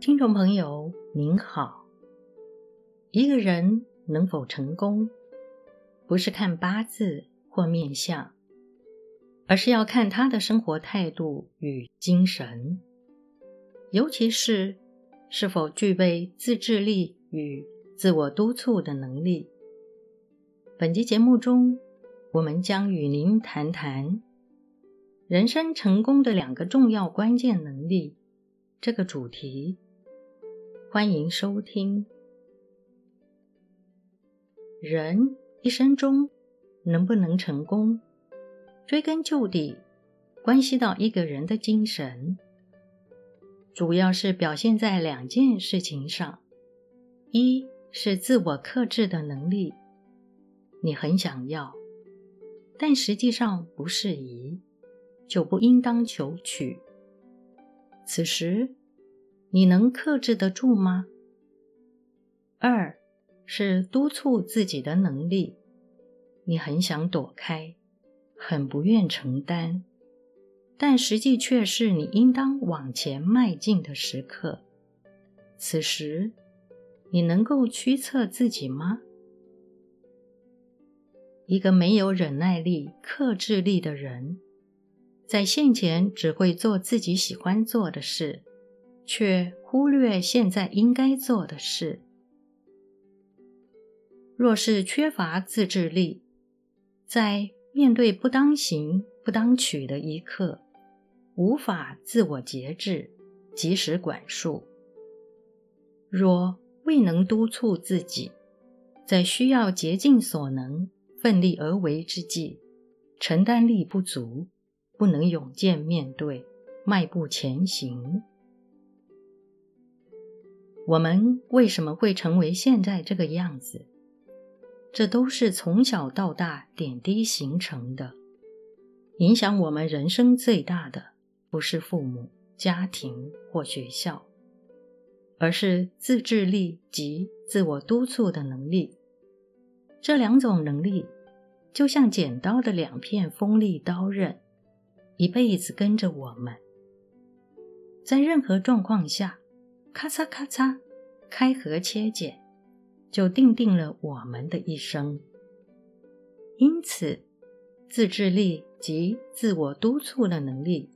听众朋友您好，一个人能否成功，不是看八字或面相，而是要看他的生活态度与精神，尤其是是否具备自制力与自我督促的能力。本集节目中，我们将与您谈谈人生成功的两个重要关键能力这个主题。欢迎收听。人一生中能不能成功，追根究底，关系到一个人的精神，主要是表现在两件事情上：一是自我克制的能力，你很想要，但实际上不适宜，就不应当求取。此时，你能克制得住吗？二是督促自己的能力，你很想躲开，很不愿承担，但实际却是你应当往前迈进的时刻。此时，你能够驱策自己吗？一个没有忍耐力、克制力的人，在现前只会做自己喜欢做的事。却忽略现在应该做的事。若是缺乏自制力，在面对不当行、不当取的一刻，无法自我节制、及时管束；若未能督促自己，在需要竭尽所能、奋力而为之际，承担力不足，不能勇健面对、迈步前行。我们为什么会成为现在这个样子？这都是从小到大点滴形成的。影响我们人生最大的，不是父母、家庭或学校，而是自制力及自我督促的能力。这两种能力，就像剪刀的两片锋利刀刃，一辈子跟着我们，在任何状况下。咔嚓咔嚓，开合切剪，就定定了我们的一生。因此，自制力及自我督促的能力，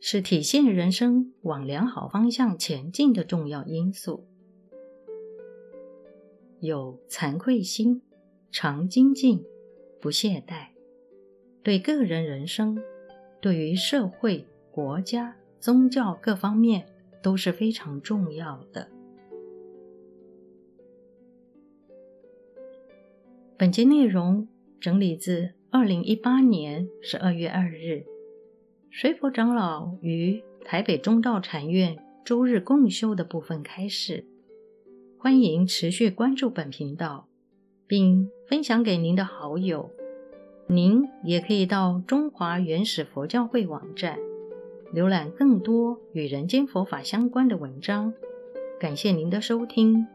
是体现人生往良好方向前进的重要因素。有惭愧心，常精进，不懈怠，对个人人生，对于社会、国家、宗教各方面。都是非常重要的。本节内容整理自二零一八年十二月二日，水佛长老于台北中道禅院周日共修的部分开始。欢迎持续关注本频道，并分享给您的好友。您也可以到中华原始佛教会网站。浏览更多与人间佛法相关的文章，感谢您的收听。